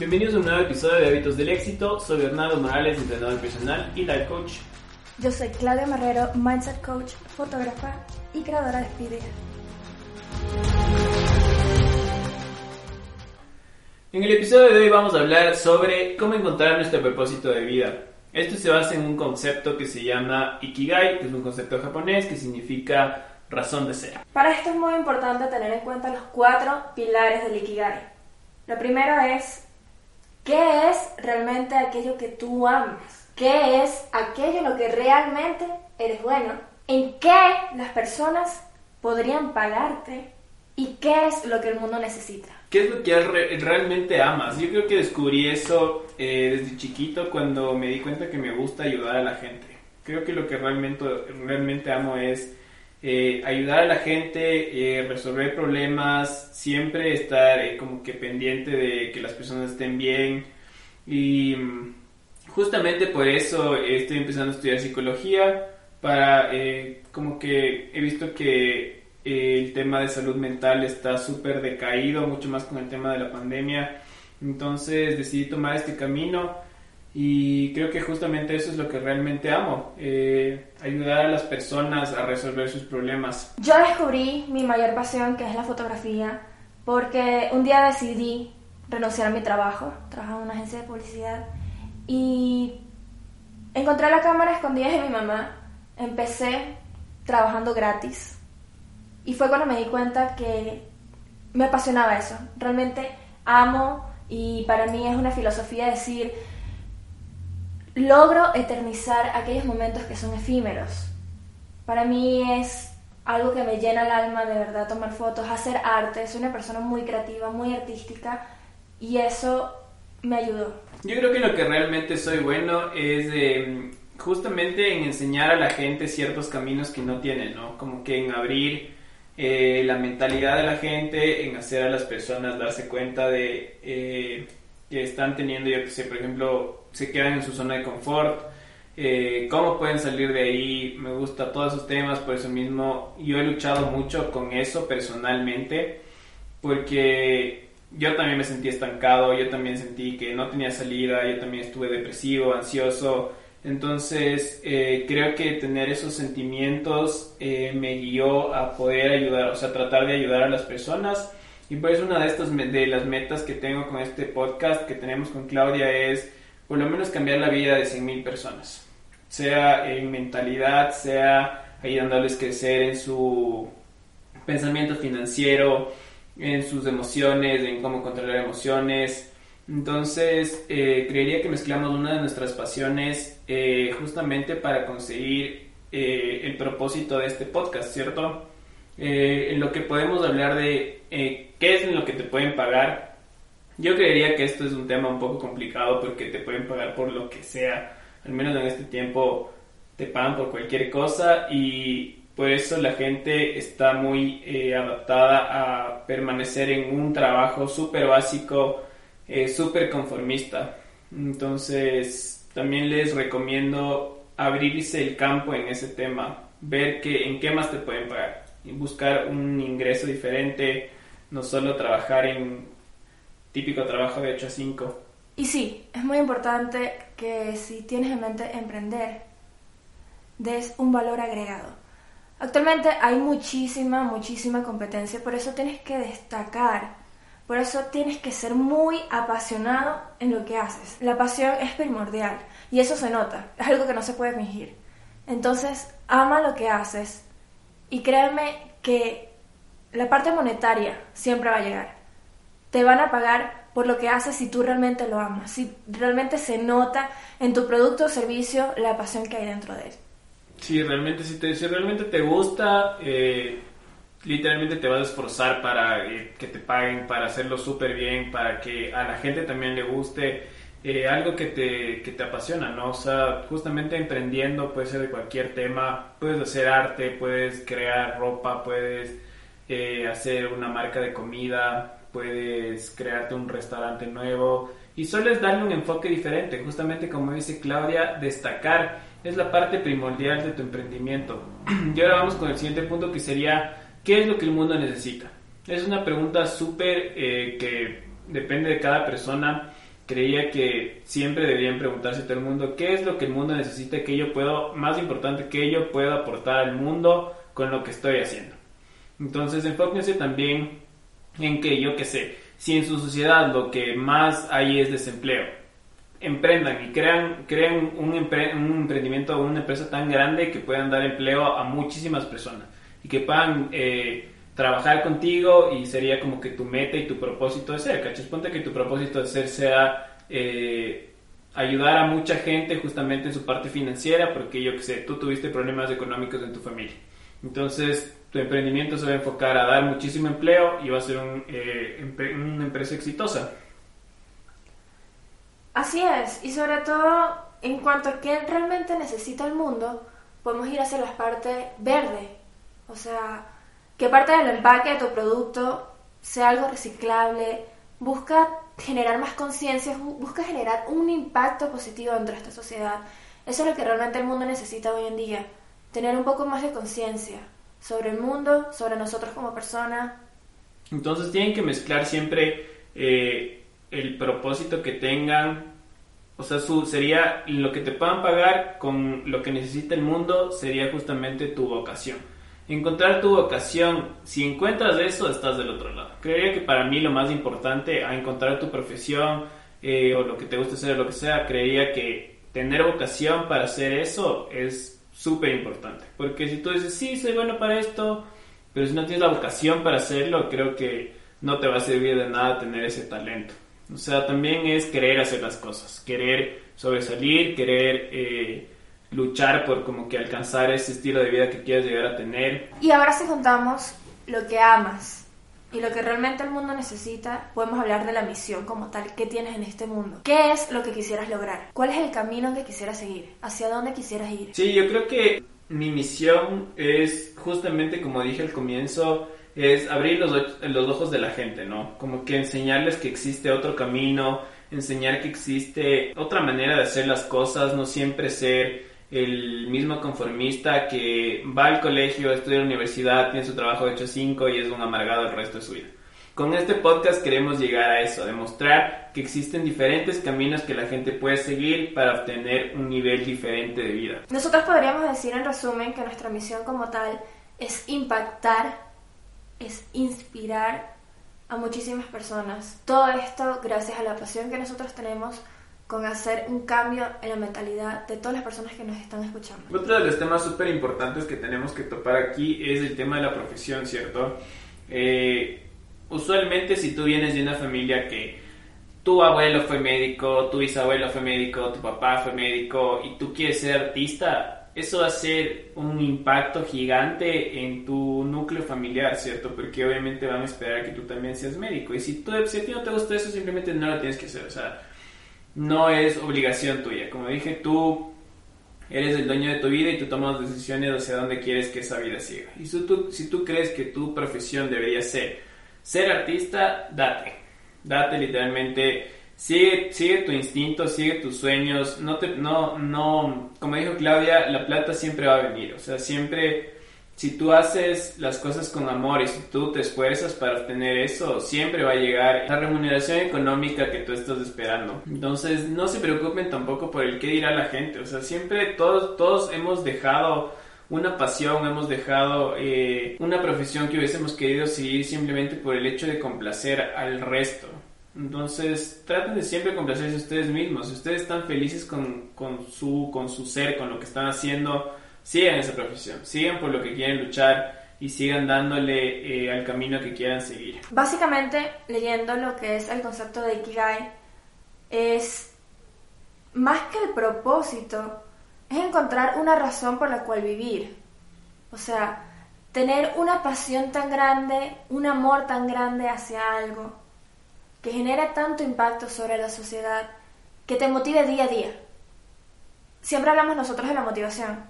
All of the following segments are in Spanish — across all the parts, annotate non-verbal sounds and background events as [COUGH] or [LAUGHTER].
Bienvenidos a un nuevo episodio de Hábitos del Éxito. Soy Bernardo Morales, entrenador personal y life coach. Yo soy Claudia Marrero, mindset coach, fotógrafa y creadora de Speedy. En el episodio de hoy vamos a hablar sobre cómo encontrar nuestro propósito de vida. Esto se basa en un concepto que se llama Ikigai, que es un concepto japonés que significa razón de ser. Para esto es muy importante tener en cuenta los cuatro pilares del Ikigai. Lo primero es, ¿qué es realmente aquello que tú amas? ¿Qué es aquello en lo que realmente eres bueno? ¿En qué las personas podrían pagarte? ¿Y qué es lo que el mundo necesita? ¿Qué es lo que realmente amas? Yo creo que descubrí eso eh, desde chiquito cuando me di cuenta que me gusta ayudar a la gente. Creo que lo que realmente, realmente amo es eh, ayudar a la gente, eh, resolver problemas, siempre estar como que pendiente de que las personas estén bien. Y mm, justamente por eso estoy empezando a estudiar psicología, para como que he visto que el tema de salud mental está súper decaído, mucho más con el tema de la pandemia. Entonces decidí tomar este camino y creo que justamente eso es lo que realmente amo, eh, ayudar a las personas a resolver sus problemas. Yo descubrí mi mayor pasión, que es la fotografía, porque un día decidí renunciar a mi trabajo, trabajaba en una agencia de publicidad, y encontré la cámara escondida de mi mamá, empecé trabajando gratis y fue cuando me di cuenta que me apasionaba eso. Realmente amo y para mí es una filosofía decir, logro eternizar aquellos momentos que son efímeros. Para mí es algo que me llena el alma de verdad tomar fotos, hacer arte. Soy una persona muy creativa, muy artística y eso me ayudó. Yo creo que lo que realmente soy bueno es justamente en enseñar a la gente ciertos caminos que no tienen, ¿no? Como que en abrir eh, la mentalidad de la gente, en hacer a las personas darse cuenta de eh, que están teniendo, yo que sé, por ejemplo, se quedan en su zona de confort, eh, cómo pueden salir de ahí, me gusta todos esos temas, por eso mismo yo he luchado mucho con eso personalmente, porque yo también me sentí estancado, yo también sentí que no tenía salida, yo también estuve depresivo, ansioso, entonces, eh, creo que tener esos sentimientos eh, me guió a poder ayudar, o sea, tratar de ayudar a las personas. Y pues una de estas de las metas que tengo con este podcast que tenemos con Claudia es por lo menos cambiar la vida de 100.000 personas. Sea en mentalidad, sea ayudándoles a crecer en su pensamiento financiero, en sus emociones, en cómo controlar emociones, entonces, eh, creería que mezclamos una de nuestras pasiones eh, justamente para conseguir eh, el propósito de este podcast, ¿cierto? en lo que podemos hablar de qué es en lo que te pueden pagar. Yo creería que esto es un tema un poco complicado porque te pueden pagar por lo que sea. Al menos en este tiempo te pagan por cualquier cosa y por eso la gente está muy adaptada a permanecer en un trabajo súper básico es súper conformista. Entonces, también les recomiendo abrirse el campo en ese tema, ver que, en qué más te pueden pagar y buscar un ingreso diferente, no solo trabajar en típico trabajo de 8 a 5. Y sí, es muy importante que si tienes en mente emprender, des un valor agregado. Actualmente hay muchísima, muchísima competencia, por eso tienes que destacar por eso tienes que ser muy apasionado en lo que haces. La pasión es primordial y eso se nota, es algo que no se puede fingir. Entonces, ama lo que haces y créeme que la parte monetaria siempre va a llegar. Te van a pagar por lo que haces si tú realmente lo amas, si realmente se nota en tu producto o servicio la pasión que hay dentro de él. Realmente, si, te, si realmente te gusta, eh, literalmente te vas a esforzar para eh, que te paguen, para hacerlo súper bien, para que a la gente también le guste eh, algo que te, que te apasiona, ¿no? O sea, justamente emprendiendo puede ser de cualquier tema, puedes hacer arte, puedes crear ropa, puedes hacer una marca de comida, puedes crearte un restaurante nuevo y solo es darle un enfoque diferente, justamente como dice Claudia, destacar es la parte primordial de tu emprendimiento. [CLEARS THROAT] y ahora vamos con el siguiente punto que sería ¿Qué es lo que el mundo necesita? Es una pregunta súper eh, que depende de cada persona. Creía que siempre deberían preguntarse todo el mundo qué es lo que el mundo necesita, que yo puedo, más importante, que yo puedo aportar al mundo con lo que estoy haciendo. Entonces enfóquense también en que yo qué sé, si en su sociedad lo que más hay es desempleo, emprendan y crean, crean un, un emprendimiento o una empresa tan grande que puedan dar empleo a muchísimas personas y que puedan eh, trabajar contigo y sería como que tu meta y tu propósito de ser, ¿cachas? Ponte que tu propósito de ser sea eh, ayudar a mucha gente justamente en su parte financiera porque yo que sé, tú tuviste problemas económicos en tu familia. Entonces, tu emprendimiento se va a enfocar a dar muchísimo empleo y va a ser un, eh, una empresa exitosa. Así es, y sobre todo en cuanto a qué realmente necesita el mundo, podemos ir hacia las partes verde. O sea, que parte del empaque de tu producto sea algo reciclable, busca generar más conciencia, busca generar un impacto positivo dentro de esta sociedad. Eso es lo que realmente el mundo necesita hoy en día, tener un poco más de conciencia sobre el mundo, sobre nosotros como personas. Entonces tienen que mezclar siempre eh, el propósito que tengan, o sea, su, sería lo que te puedan pagar con lo que necesita el mundo, sería justamente tu vocación encontrar tu vocación, si encuentras eso, estás del otro lado. Creería que para mí lo más importante a encontrar tu profesión eh, o lo que te gusta hacer, lo que sea, creería que tener vocación para hacer eso es súper importante. Porque si tú dices, sí, soy bueno para esto, pero si no tienes la vocación para hacerlo, creo que no te va a servir de nada tener ese talento. O sea, también es querer hacer las cosas, querer sobresalir, querer... Eh, luchar por como que alcanzar ese estilo de vida que quieres llegar a tener. Y ahora si contamos lo que amas y lo que realmente el mundo necesita, podemos hablar de la misión como tal que tienes en este mundo. ¿Qué es lo que quisieras lograr? ¿Cuál es el camino que quisieras seguir? ¿Hacia dónde quisieras ir? Sí, yo creo que mi misión es justamente como dije al comienzo, es abrir los, los ojos de la gente, ¿no? Como que enseñarles que existe otro camino, enseñar que existe otra manera de hacer las cosas, no siempre ser el mismo conformista que va al colegio, estudia en la universidad, tiene su trabajo de 8 a 5 y es un amargado el resto de su vida. Con este podcast queremos llegar a eso, demostrar que existen diferentes caminos que la gente puede seguir para obtener un nivel diferente de vida. Nosotros podríamos decir en resumen que nuestra misión como tal es impactar, es inspirar a muchísimas personas. Todo esto gracias a la pasión que nosotros tenemos con hacer un cambio en la mentalidad de todas las personas que nos están escuchando. Otro de los temas súper importantes que tenemos que topar aquí es el tema de la profesión, ¿cierto? Eh, usualmente si tú vienes de una familia que tu abuelo fue médico, tu bisabuelo fue médico, tu papá fue médico y tú quieres ser artista, eso va a ser un impacto gigante en tu núcleo familiar, ¿cierto? Porque obviamente van a esperar que tú también seas médico. Y si, tú, si a ti no te gusta eso, simplemente no lo tienes que hacer. O sea, no es obligación tuya. Como dije, tú eres el dueño de tu vida y tú tomas decisiones hacia dónde quieres que esa vida siga. Y si tú, si tú crees que tu profesión debería ser ser artista, date. Date literalmente. Sigue, sigue tu instinto, sigue tus sueños. No te, no, no, como dijo Claudia, la plata siempre va a venir. O sea, siempre si tú haces las cosas con amor y si tú te esfuerzas para obtener eso, siempre va a llegar la remuneración económica que tú estás esperando. Entonces, no se preocupen tampoco por el qué dirá la gente. O sea, siempre todos, todos hemos dejado una pasión, hemos dejado eh, una profesión que hubiésemos querido seguir simplemente por el hecho de complacer al resto. Entonces, traten de siempre complacerse ustedes mismos. Si ustedes están felices con, con, su, con su ser, con lo que están haciendo, sigan esa profesión, sigan por lo que quieren luchar y sigan dándole eh, al camino que quieran seguir. Básicamente, leyendo lo que es el concepto de Ikigai, es más que el propósito, es encontrar una razón por la cual vivir. O sea, tener una pasión tan grande, un amor tan grande hacia algo, que genera tanto impacto sobre la sociedad, que te motive día a día. Siempre hablamos nosotros de la motivación,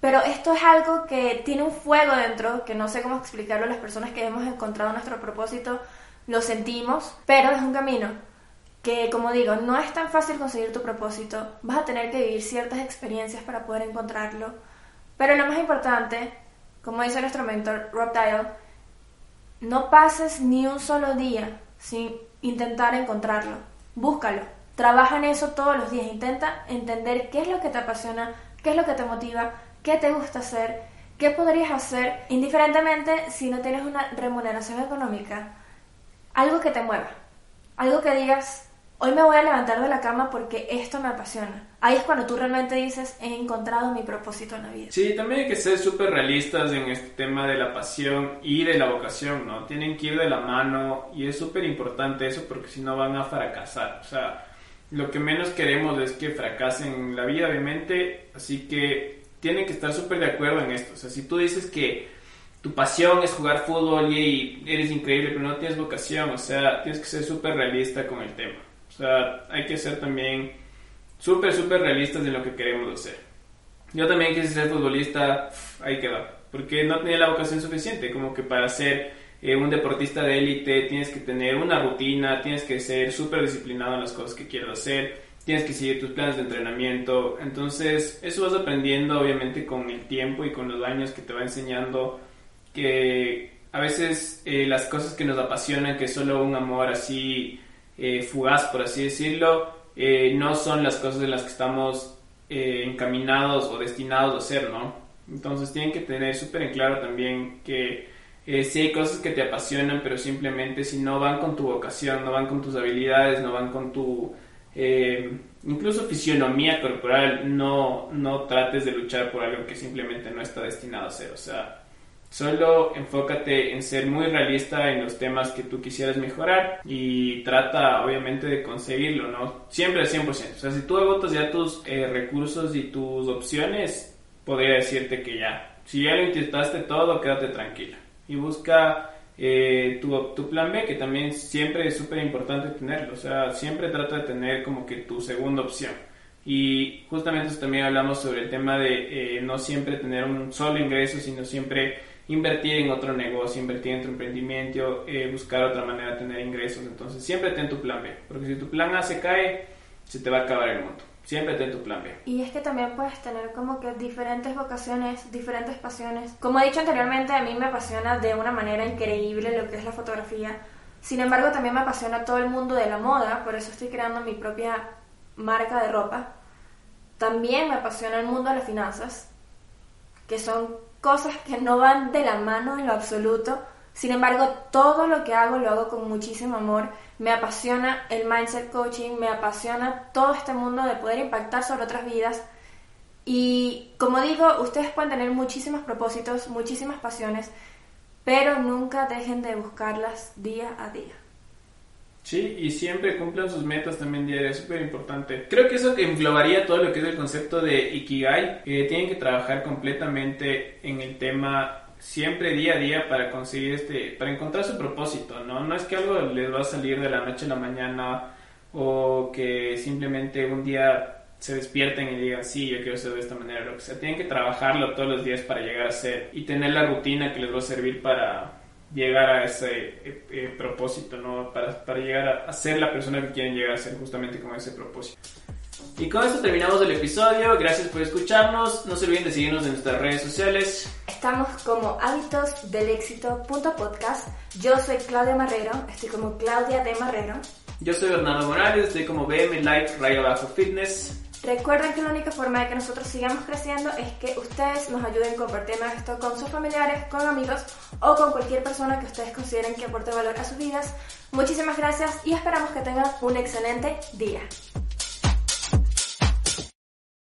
pero esto es algo que tiene un fuego dentro, que no sé cómo explicarlo las personas que hemos encontrado nuestro propósito, lo sentimos, pero es un camino que, como digo, no es tan fácil conseguir tu propósito, vas a tener que vivir ciertas experiencias para poder encontrarlo, pero lo más importante, como dice nuestro mentor Rob Dial, no pases ni un solo día sin intentar encontrarlo. búscalo, trabaja en eso todos los días, intenta entender qué es lo que te apasiona, qué es lo que te motiva, qué te gusta hacer, qué podrías hacer, indiferentemente si no tienes una remuneración económica, algo que te mueva, algo que digas, hoy me voy a levantar de la cama porque esto me apasiona. Ahí es cuando tú realmente dices, he encontrado mi propósito en la vida. Sí, también hay que ser súper realistas en este tema de la pasión y de la vocación, ¿no? Tienen que ir de la mano y es súper importante eso porque si no van a fracasar. O sea, lo que menos queremos es que fracasen en la vida, obviamente, así que tienen que estar súper de acuerdo en esto. O sea, si tú dices que tu pasión es jugar fútbol y eres increíble, pero no tienes vocación, o sea, tienes que ser súper realista con el tema. O sea, hay que ser también súper, súper realistas de lo que queremos hacer. Yo también quise ser futbolista, ahí quedó, porque no tenía la vocación suficiente, como que para ser eh, un deportista de élite tienes que tener una rutina, tienes que ser súper disciplinado en las cosas que quieres hacer, tienes que seguir tus planes de entrenamiento, entonces eso vas aprendiendo obviamente con el tiempo y con los años que te va enseñando que a veces eh, las cosas que nos apasionan, que es solo un amor así eh, fugaz, por así decirlo, eh, no son las cosas en las que estamos encaminados o destinados a hacer, ¿no? Entonces tienen que tener súper en claro también que si hay cosas que te apasionan, pero simplemente si no van con tu vocación, no van con tus habilidades, no van con tu incluso fisionomía corporal, no, no trates de luchar por algo que simplemente no está destinado a ser. O sea, Solo enfócate en ser muy realista en los temas que tú quisieras mejorar y trata obviamente de conseguirlo, ¿no? Siempre al 100%. O sea, si tú agotas ya tus eh, recursos y tus opciones, podría decirte que ya. Si ya lo intentaste todo, quédate tranquila. Y busca eh, tu, tu, plan B, que también siempre es súper importante tenerlo. O sea, siempre trata de tener como que tu segunda opción. Y justamente también hablamos sobre el tema de eh, no siempre tener un solo ingreso, sino siempre invertir en otro negocio, invertir en tu emprendimiento, eh, buscar otra manera de tener ingresos. Entonces, siempre ten tu plan B, porque si tu plan A se cae, se te va a acabar el mundo. Siempre ten tu plan B. Y es que también puedes tener como que diferentes vocaciones, diferentes pasiones. Como he dicho anteriormente, a mí me apasiona de una manera increíble lo que es la fotografía. Sin embargo, también me apasiona todo el mundo de la moda, por eso estoy creando mi propia marca de ropa. También me apasiona el mundo de las finanzas, que son cosas que no van de la mano en lo absoluto. Sin embargo, todo lo que hago lo hago con muchísimo amor. Me apasiona el mindset coaching, me apasiona todo este mundo de poder impactar sobre otras vidas. Y como digo, ustedes pueden tener muchísimos propósitos, muchísimas pasiones, pero nunca dejen de buscarlas día a día. Sí, y siempre cumplan sus metas también diarias, súper importante. Creo que eso que englobaría todo lo que es el concepto de Ikigai, eh, tienen que trabajar completamente en el tema siempre día a día para conseguir este, para encontrar su propósito, ¿no? No es que algo les va a salir de la noche a la mañana o que simplemente un día se despierten y digan, sí, yo quiero ser de esta manera, lo que sea. Tienen que trabajarlo todos los días para llegar a ser y tener la rutina que les va a servir para llegar a ese eh, eh, propósito, ¿no? Para, para, llegar a, ser la persona que quieren llegar a ser justamente con ese propósito. Y con esto terminamos el episodio. Gracias por escucharnos. No se olviden de seguirnos en nuestras redes sociales. Estamos como hábitos del éxito.podcast. Yo soy Claudia Marrero. Estoy como Claudia de Marrero. Yo soy Bernardo Morales. Estoy como BM Life Rayo Abajo Fitness. Recuerden que la única forma de que nosotros sigamos creciendo es que ustedes nos ayuden compartiendo esto con sus familiares, con amigos o con cualquier persona que ustedes consideren que aporte valor a sus vidas. Muchísimas gracias y esperamos que tengan un excelente día.